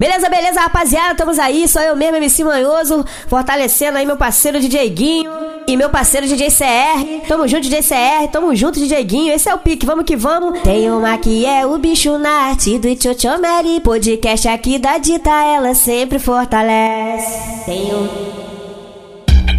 Beleza, beleza, rapaziada, estamos aí, sou eu mesmo, MC Manhoso, fortalecendo aí meu parceiro DJ Guinho e meu parceiro DJ CR. Tamo junto, DJ CR, tamo junto, DJ Guinho, esse é o pique, vamos que vamos. Tem uma que é o bicho na arte do Tchotchomeri, podcast aqui da Dita, ela sempre fortalece. Tem um...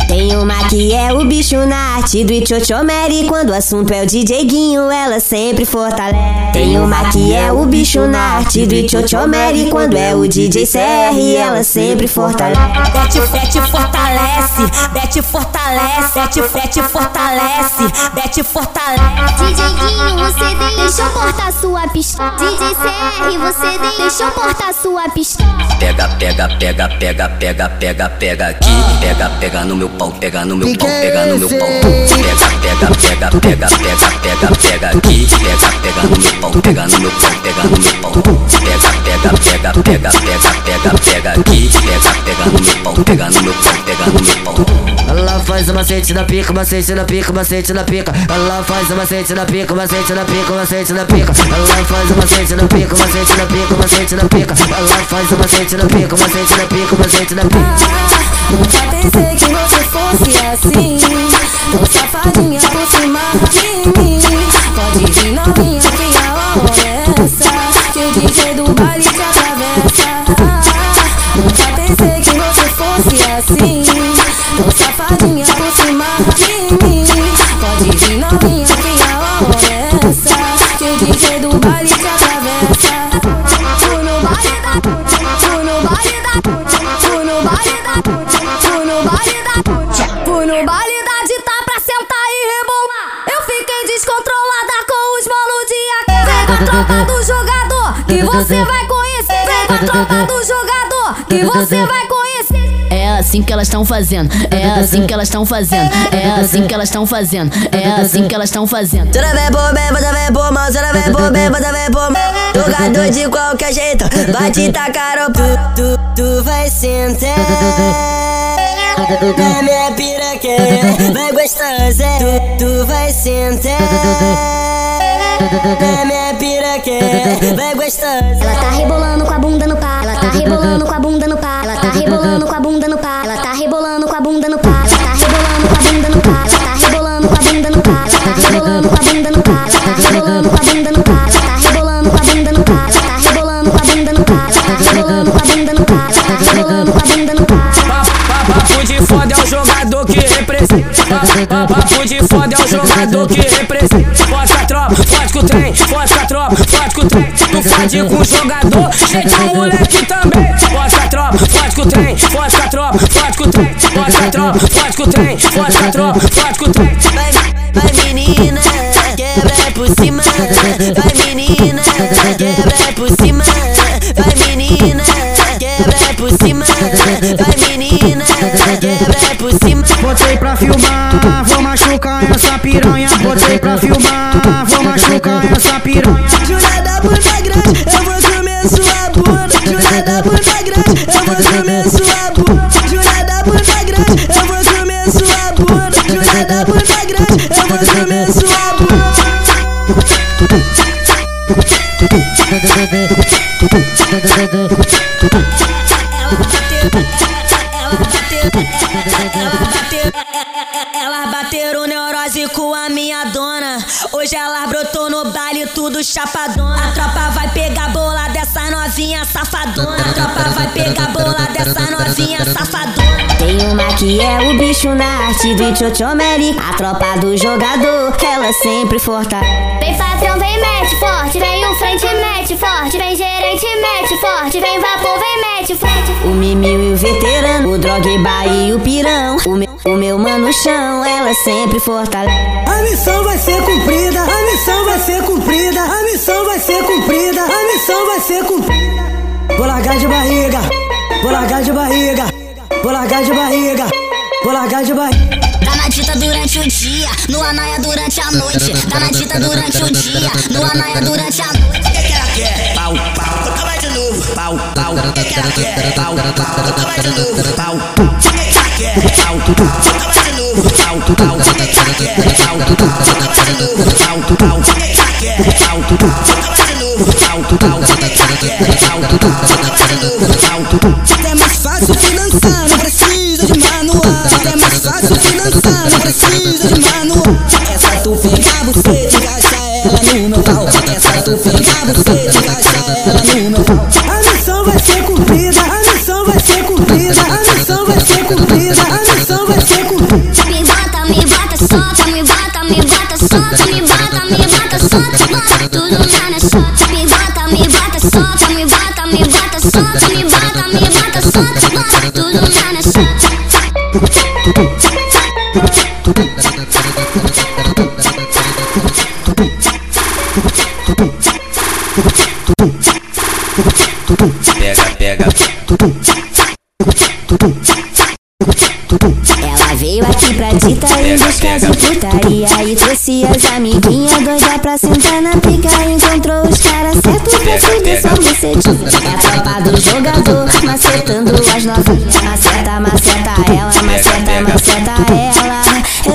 Tem uma que é o bicho na arte do Itchochomeri Quando o assunto é o DJ Guinho, ela sempre fortalece. Tem uma que é o bicho na arte do Itchochomeri Quando é o DJ CR, ela sempre fortalece. Bete, fete, fortalece. Bete, fortalece. Bete, fete, fortalece. Bete, fortalece. DJ Guinho, você deixou portar sua pistola. DJ CR, você deixou portar sua pistola. Pega, pega, pega, pega, pega, pega, pega aqui. Pega, pega no meu pau, pega no meu pau, pega no meu pau. Pega, pega, pega, pega, pega, pega, pega aqui. Pega, pega no meu pau, pega no meu pau, pega no meu pau. Pega, pega, pega, pega, pega, pega, pega aqui. Pega, pega no meu pau, pega no meu pau, pega no meu pau. Ela faz o macete na pica, macete na pica, macete na pica. Ela faz o macete na pica, macete na pica, macete na pica. Ela faz o macete na pica, macete na pica, macete na pica. Ela faz o macete na pica, macete na pica, macete na pica. Nunca pensei que você fosse assim safadinha por cima de mim. Pode vir novinha que a hora é essa Que o DJ do baile te atravessa. Nunca pensei que você fosse assim Do jogador que você vai conhecer É assim que elas estão fazendo, é assim que elas estão fazendo, é assim que elas estão fazendo, é assim que elas estão fazendo. Você não vem por bem, você vem por mal, você não vem por bem, você vem por mal. Jogador de qualquer jeito, vai te tacar o tu, tu, tu vai sentar. Na minha piroqueira, vai gostosa. Tu, tu vai sentar. Na minha piroqueira, vai gostosa. Ela tá rebolando com a bunda no pá Ela tá rebolando com a bunda no pá Ela tá rebolando com a bunda no pá Ela tá rebolando com a bunda no pá Ela tá rebolando com a bunda no pá Ela tá rebolando com a bunda no pá Ela tá rebolando com a bunda no pá Ela tá rebolando com a bunda no pá Ela tá rebolando com a bunda no pá Ela tá rebolando com a bunda no pá Ela tá rebolando com a bunda no pá Ela tá rebolando com a bunda no pá Papo de foda é o jogador que representa. Forte a tropa, forte com o trem, forte com a tropa, forte com o trem. Tu fode com o jogador, jeito é o moleque também. Forte a tropa, forte com o trem, forte com a tropa, forte com o trem. Forte a tropa, forte com o trem, forte com a tropa, forte com o trem. Vai, vai menina, quebra por cima. Vai menina, quebra por cima. Vai menina, quebra por cima. Vai quebra por cima. Botei pra filmar, vou machucar essa piranha. Botei pra filmar, vou machucar essa piranha. Júlia da bunda grande, eu vou comer sua bunda. Júlia da bunda grande, eu vou comer sua bunda. Júlia da bunda grande, eu vou comer sua bunda. Júlia da bunda grande, eu vou comer sua bunda. Bateram neurose com a minha dona. Hoje elas brotou no baile, tudo chapadona. A tropa vai pegar bola dessa novinha safadona. A tropa vai pegar bola dessa novinha safadona. Tem uma que é o bicho na arte do Tchotchomeri A tropa do jogador, ela sempre fortalece Vem patrão, vem mete forte Vem o frente, mete forte Vem gerente, mete forte Vem vapor, vem O Mimil e o veterano, o Drogba e o pirão O meu, o meu mano chão, ela sempre fortalece A missão vai ser cumprida, a missão vai ser cumprida, a missão vai ser cumprida, a missão vai ser cumprida. Vou largar de barriga, vou largar de barriga, vou largar de barriga, vou largar de barriga. Tá na dita durante o dia, no anaia durante a noite. Tá na dita durante o dia, no anaia durante a noite. O que que ela quer? Pau, pau, pau, é que ela quer, pau, pau, então vai de novo, pau, saca que ela quer, pau, então vai de novo, pau, pau, saca que ela quer, pau, então vai de novo, pau, pau, saca que ela quer, pau, então vai de novo, pau, pau, saca que ela quer, pau, então vai de novo, pau, é mais fácil finançar, não precisa de manual, tu ficar você, de gastar ela no meu pau, é tu ficar você me bota, solta, me bota, me bota, tudo na E trouxe as amiguinhas doida pra sentar na pica Encontrou os caras certos pra subir só bucetinha É a tropa do jogador, macetando as novinhas. Maceta, maceta ela, maceta, maceta ela.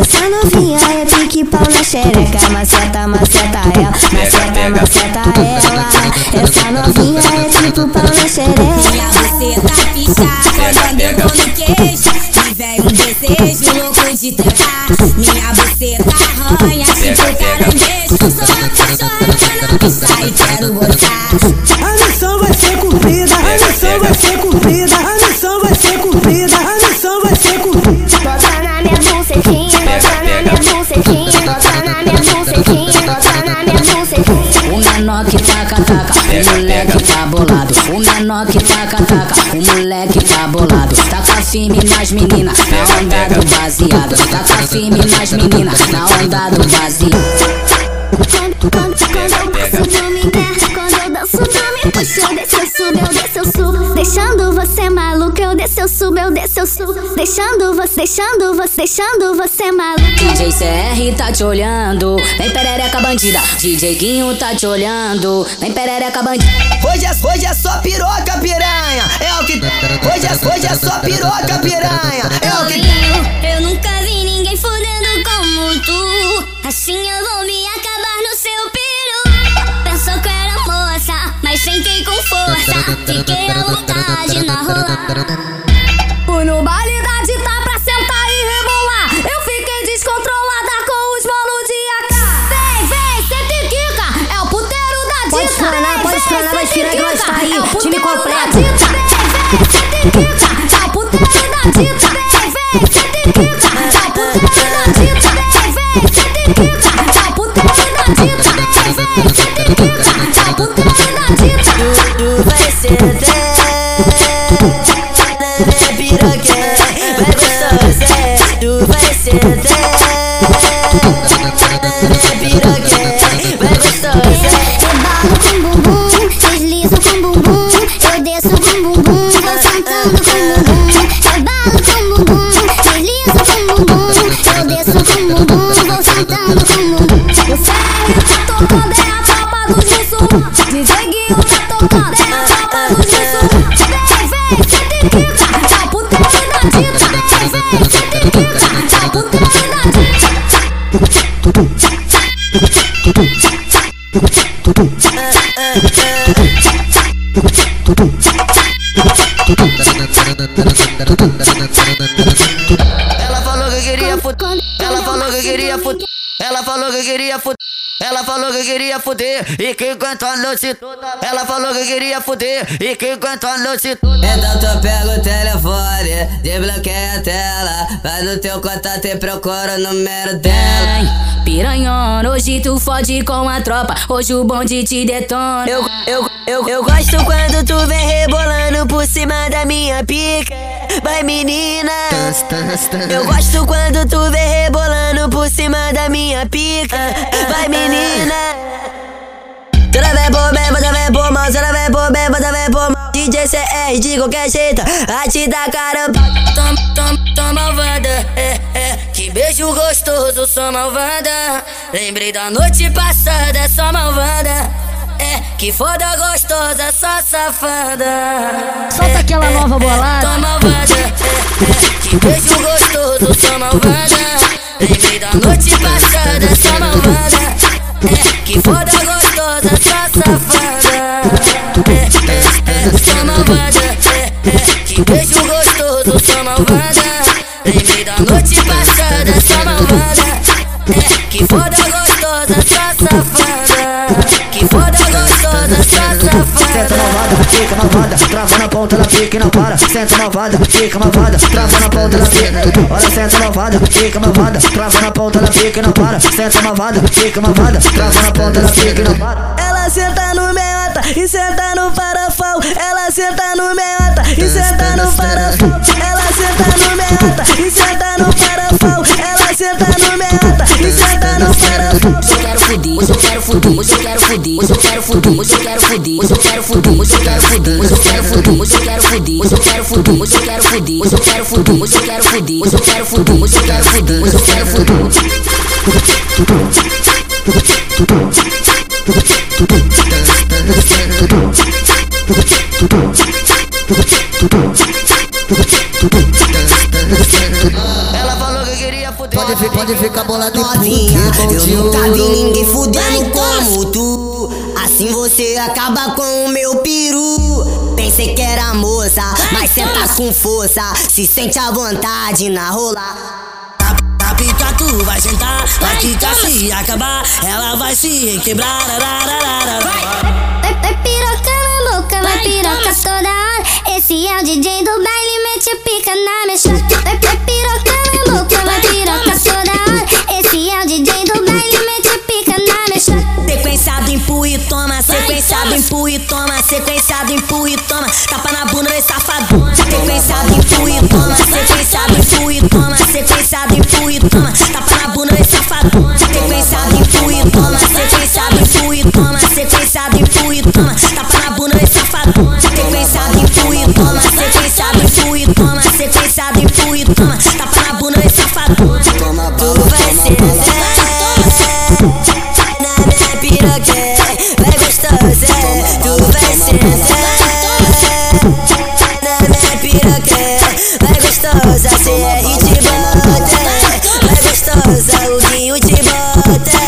Essa novinha é pique pau na xereca. Maceta, maceta ela, maceta, maceta ela. Essa novinha é tipo pau na xereca. Minha buceta picha quando eu no queixo Me vem um desejo louco de tentar Minha A missão vai ser cumprida, a missão vai ser cumprida, a missão vai ser cumprida, a missão vai ser cumprida. Bota na minha bucetinha, bota na minha bucetinha, bota na minha bucetinha, bota na minha bucetinha. O menor que taca, taca, o moleque tá bolado. O menor que taca, taca, o moleque tá bolado. Taca firme nas meninas, na onda do baseado. Taca firme nas meninas, na onda do baseado. Deixando você, deixando você, deixando você maluco. DJ CR tá te olhando, vem perereca bandida. DJ Guinho tá te olhando, vem perereca bandida. Hoje é, hoje é só piroca, piranha. É o que. Hoje é, hoje é só piroca, piranha. É o que. Eu nunca vi ninguém fudendo como tu. Assim eu vou me acabar no seu peru. Pensou que era moça, mas sentei com força. Fiquei à vontade na rola. Dita. Pode esplanar, vai tirar que nós tá aí. É Time completo. da DJ Guinho tá tocando, é a tropa dos muçulmanos. Vem, vem, senta e quica, é o puteiro da dita. Vem, vem, senta e quica, é o puteiro da dita. Ela que queria fuder e que a noite toda. Ela falou que queria fuder e que a noite toda. Então tu pega o telefone, desbloqueia a tela. Vai no teu contato e procura o número dela. Piranhona, hoje tu fode com a tropa. Hoje o bonde te detona. Eu, eu, eu, eu gosto quando tu vem rebolando por cima da minha pica. Vai menina. Eu gosto quando tu vem rebolando por cima da minha pica. Vai menina. Toda vez por bem, você vem por mal. Toda vez por bem, você vem por mal. DJ CR de qualquer jeito. A te dar caramba. Tom, tom, tom malvada, é, é Que beijo gostoso, sou malvada Lembrei da noite passada, sou malvada é, que foda gostosa, só safada. Solta é, aquela é, nova bolada. Toma malvada, que beijo gostoso, só malvada. Lembrei da noite passada, só malvada. Que foda gostosa, só safada. É, malvada, que beijo gostoso, só malvada. Lembrei fica malvada, trava na ponta, ela fica e não para. Senta malvada, fica malvada, trava na ponta, ela fica. Olha, senta malvada, fica malvada, trava na ponta, ela fica e não para. Senta malvada, fica malvada, trava na ponta, ela fica e não para. Ela senta no meiota e senta no farofão. Ela senta no meiota e senta no farofão. Ela senta no meiota e senta no farofão. Ela senta no meiota e senta no farofão. Fudir, hoje eu quero fudir, hoje eu quero fudir, hoje eu quero fudir, hoje eu quero fudir, hoje eu quero fudir, hoje eu quero fudir, hoje eu quero fudir, hoje eu quero fudir, hoje eu quero fudir, hoje eu quero fudir, hoje eu quero fudir, hoje eu quero fudir, hoje eu quero fudir, hoje eu quero fudir, hoje eu quero fudir. Pode, fi- pode ficar bolado novinha. Eu nunca vi ninguém fudendo como tu. Assim você acaba com o meu peru. Pensei que era moça, mas cê tá com força. Se sente à vontade na rola. A pica tu vai sentar, vai quicar se acabar. Ela vai se quebrar. Vai, vai piroca na boca, vai piroca toda hora. Esse é o DJ do baile, empurre gostosa, é de bota. Gostosa, o guinho de bota.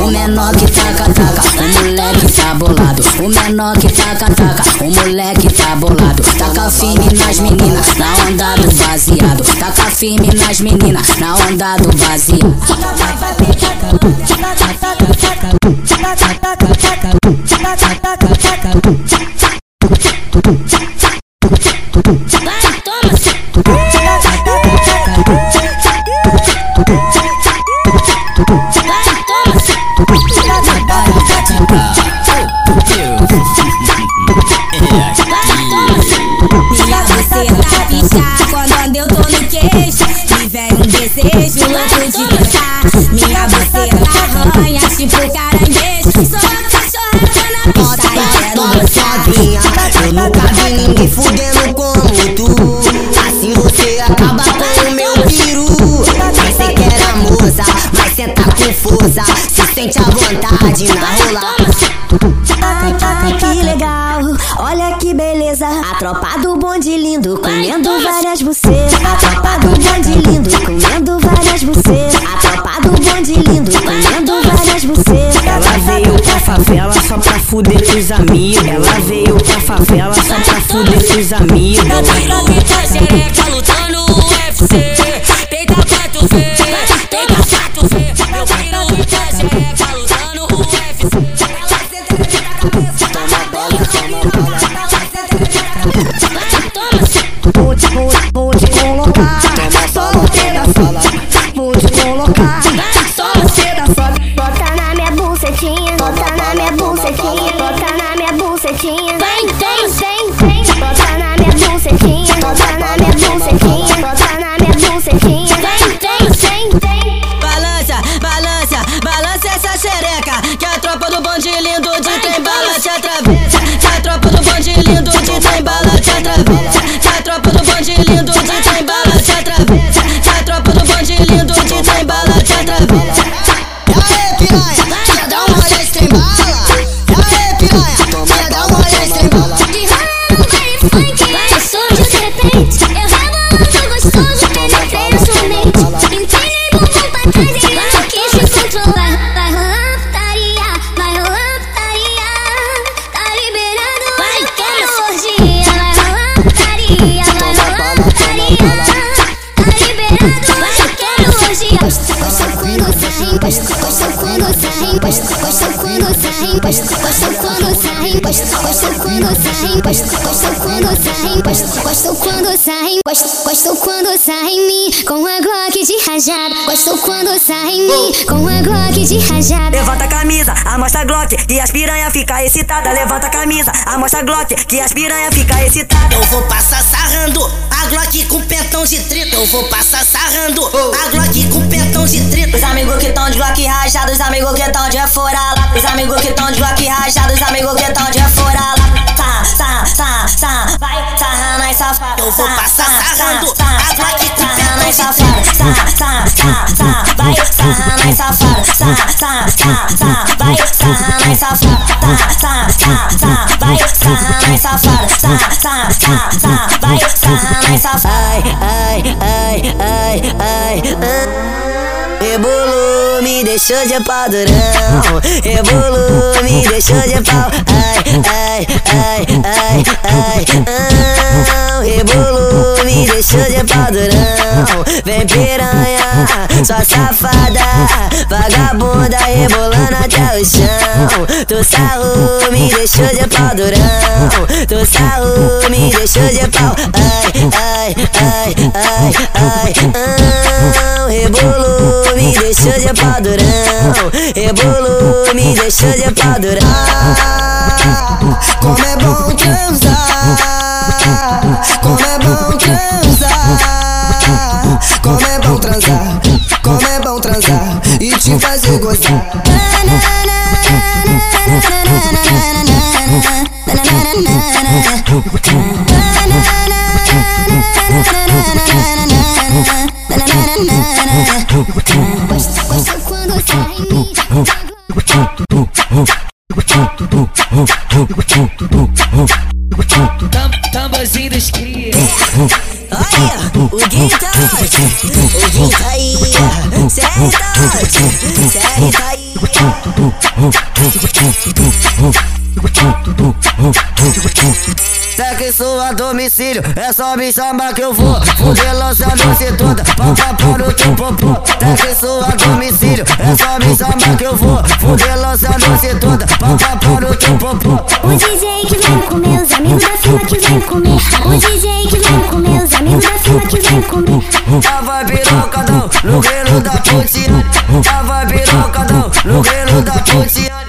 O menor que taca, taca, o moleque tá bolado. O menor que taca, taca, o moleque tá bolado. Taca firme nas meninas, na onda do baseado. Taca firme nas meninas, na onda do baseado. Vai, eu tô no queixo vem um desejo louco de dançar Minha buceta arranha tipo caranguejo Sou a cachorra na pista e quero dançar novinha. Eu nunca vi ninguém fudendo como tu. Assim você acaba com o meu peru. Pensei que era moça, mas cê tá com força. Se sente à vontade na rola. Ai, ai, que legal, olha que beleza. A tropa do bonde lindo, fuder com os amigos. Ela veio pra favela só pra fuder com os amigos. Eu tiro muita xereca lutando rajada, gosto quando saem em mim com a Glock de rajada. Levanta a camisa, amostra a Glock, que as piranha fica excitada. Levanta a camisa, amostra a Glock, que as piranha fica excitada. Eu vou passar sarrando a Glock com pentão de 30. Eu vou passar sarrando a Glock com pentão de 30. Os amigos que tão de Glock rajado, os amigos que tão de fora. Os amigos que tão de Glock rajado, os amigos que tão de fora lá. Sarra, sarra, sarra, sarra, vai sarra nas safadas. Eu vou passar sarrando a Glock com sarra nas safadas. 30. Sarra, sarra, sarra, sarra, vai sarra nas safadas. Sarra, sarra, sarra, sarra, vai sarra nas safadas. Sarra, sarra, sarra, sarra, vai sarra nas safadas. Sarra, sarra, sarra, sarra, vai sarra nas safadas. Ai, ai, ai, ai, ai. Rebolou, me deixou de pau durão. Rebolou, me deixou de pau. Ai, ai, ai, ai, ai, ai. Rebolou, me deixou de pau durão. Vem piranha, sua safada. Vagabunda rebolando até o chão. Tu sarrou, me deixou de pau durão. Tu sarrou, me deixou de pau. Ai, ai, ai, ai, ai, ai. Rebolou, me deixou de pau durão. Rebolou, me deixou de pau durão. Como é bom transar, como é bom transar, como é bom transar, como é bom transar e te fazer gozar. Gosto, Sua domicílio, é só me chamar que eu vou. Fuder lançando-se toda, pau pra pau no teu popô Segue sua domicílio, é só me chamar que eu vou. Fuder lançando-se toda, pau pra pau no teu popô O DJ que vai me comer, os amigos da fila que me comer. O DJ que vai me comer, os amigos da fila que me comer. Tava pirocadão no grelo da pontinha Tava pirocadão no grelo da pontinha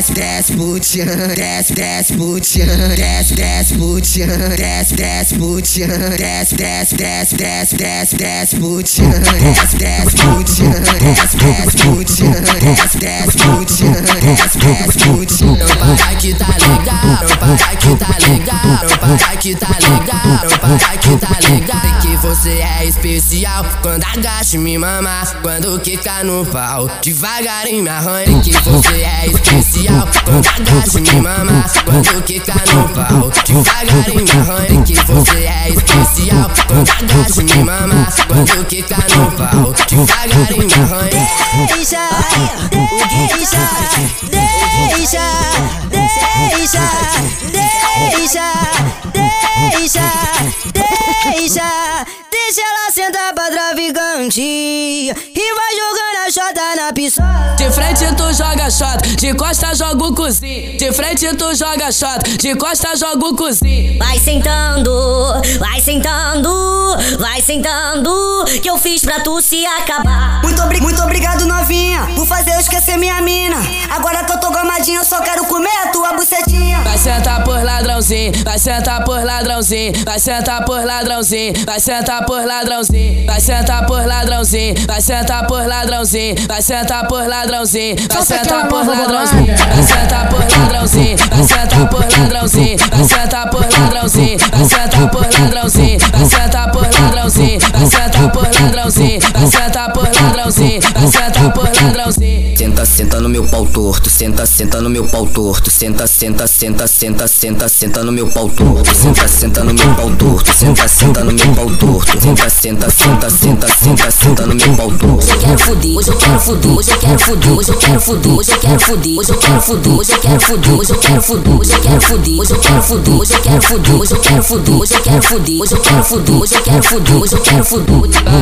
Desce, desce, putian, desce, desce, putian, desce, desce, putian, desce, desce, putian, desce, desce, desce, desce, desce, desce, putian, desce, desce, putian, desce, desce, desce, desce, desce, desce. Não para que tá legal, não para que tá legal, não para que tá legal, não tá que você é especial quando agacha me mama, quando quica no pau, devagarinho me arranha. Que você é especial e me mama, quando quica no que você é especial e me mama, quando quica no. Deixa, deixa, deixa, deixa, deixa, deixa, deixa, deixa ela sentar pra traficante e vai De frente tu joga shot, de costa joga o cozinho. De frente tu joga shot, de costa joga o cozinho. Vai sentando, vai sentando, vai sentando, que eu fiz pra tu se acabar. Muito, obri muito obrigado, novinha, por fazer eu esquecer minha mina. Agora que eu tô gamadinha, eu só quero comer a tua bucetinha. Vai sentar por ladrãozinho, vai sentar por ladrãozinho, vai sentar por ladrãozinho, vai sentar por ladrãozinho, vai sentar por ladrãozinho, vai sentar por ladrãozinho, vai sentar por ladrãozinho, vai sentar por ladrãozinho, vai sentar por ladrãozinho, vai sentar por ladrãozinho, vai sentar por ladrãozinho, vai sentar por ladrãozinho, vai sentar por Senta, senta no meu pau torto, senta, senta no meu pau torto, senta, senta, senta, senta, senta, senta no meu pau torto, senta, senta no meu pau torto, senta, senta no meu pau torto, senta, senta, senta, senta, senta, senta no meu pau torto. Hoje eu quero fuder, hoje eu quero fuder, hoje eu quero fuder, hoje eu quero fuder, hoje eu quero fuder, hoje eu quero fuder, hoje eu quero fuder, hoje eu quero fuder, hoje eu quero fuder, hoje eu quero fuder, hoje eu quero fuder, hoje eu quero fuder, hoje eu quero fuder, hoje eu quero fuder, hoje eu quero fuder, hoje eu quero fuder.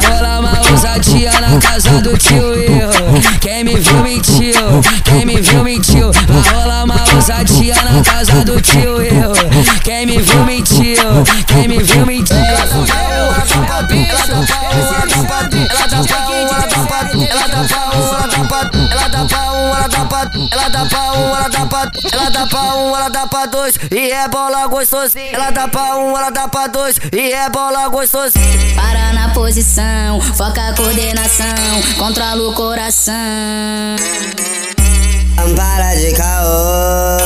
Rolar uma ousadia na casa do tio eu. Quem me viu quem me viu mentiu. Vai rolar uma ousadia na casa do tio eu. Quem me viu mentiu, quem me viu mentiu. Ela dá ela dá pau, ela dá pau, ela dá pau, ela dá pra dois e é bola gostosinha. Ela dá pra um, ela dá pra dois e é bola gostosinha. Para na posição, foca a coordenação, controla o coração. Para de caô.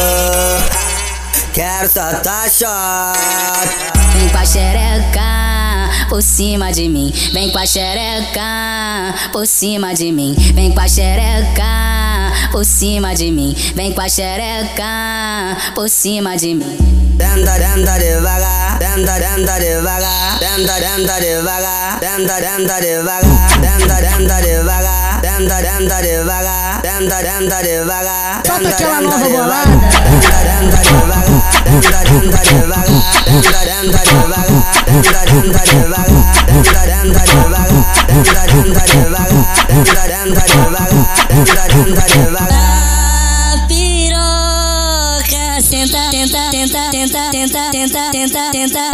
Quero só tua shot. Vem com a xereca por cima de mim. Vem com a xereca por cima de mim. Vem com a xereca por cima de mim. Vem com a xereca por cima de mim. Tenta, tenta devagar, tenta, tenta devagar, tenta, tenta devagar, tenta, tenta devagar, tenta, tenta devagar, tenta, tenta devagar, tenta, tenta devagar. Solta aquela nova bolada. Tenta, tenta devagar, tenta, tenta devagar, tenta, tenta devagar, tenta, tenta devagar, tenta, tenta devagar, tenta, tenta devagar, tenta, tenta devagar, tenta, tenta devagar tenta, tenta, tenta, tenta, tenta, tenta, tenta, tenta.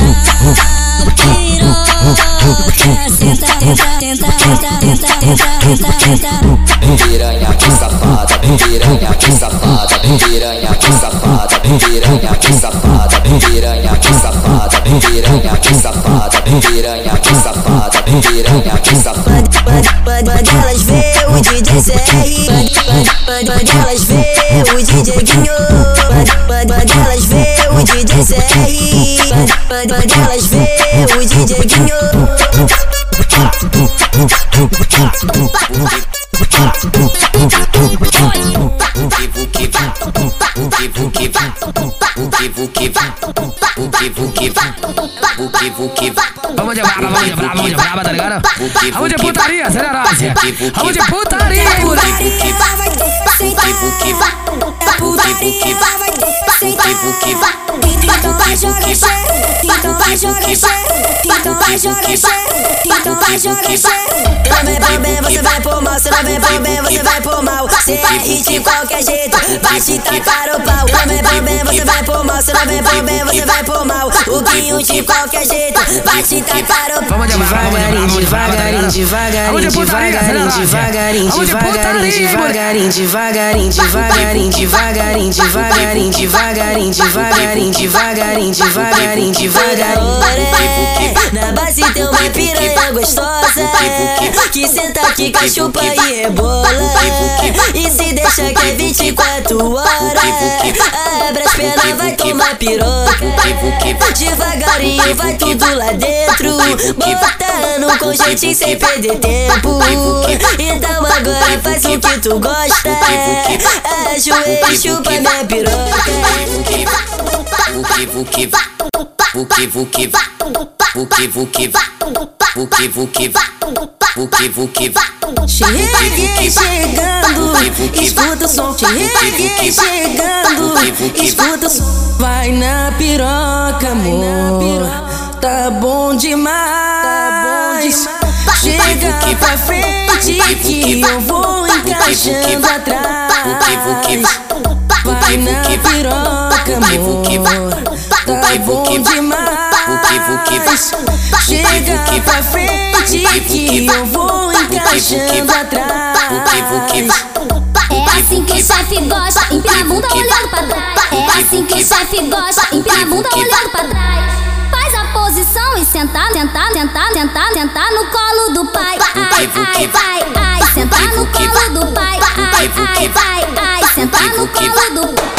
Piranha que safada, piranha que safada, piranha que safada, piranha que safada, piranha que safada piranha que safada, piranha que safada, piranha que safada. Quando elas vê o DJ CR Quando elas vê o DJ Guinho Quando elas vê o DJ CR Quando elas vê o DJ Guinho Vamos de braba, vamos de braba, vamos de braba, tá ligado? Vamos de putaria, acelerose. Vamos de putaria, hein, Então então então então. Não vem pra bem, você vai por mal Se não vem pra bem, você vai por mal CR de qualquer jeito, vai te tacar o pau Não vem pra bem, você vai por mal Se não vem pra bem, você vai por mal O guinho de qualquer jeito, vai te tacar o pau Vamos de braba, vamos de braba, Devagarinho, devagarinho, devagarinho, devagarinho, devagarinho, devagarinho, devagarinho, devagarinho, devagarinho, devagarinho, devagarinho, devagarinho, devagarinho, devagarinho, devagarinho, devagarinho. Na base tem uma piranha gostosa Que senta aqui, cachupa e rebola E se deixa que é 24 horas Abre as pernas, vai tomar piroca Devagarinho, vai tudo lá dentro Botando com jeitinho sem perder tempo Então agora faz o que tu gosta Ajoelha e chupa minha piroca Vuki vuki vuki vuki vuki vuki vuki vuki vuki vuki. Cheguei chegando, escuta o som. Cheguei chegando, escuta o som. Vai na piroca, amor. Tá bom demais. Chega pra frente que eu vou encaixando atrás. Bom demais. Chega pra frente que eu vou encaixando atrás. É assim que o chefe gosta, empina a bunda olhando pra trás. É assim que o chefe gosta, empina a bunda olhando pra trás. Faz a posição e sentar, sentar, sentar, sentar, sentar no colo do pai. Ai, ai, ai, ai, sentar no colo do pai. Ai, ai, ai, ai, sentar no colo do pai.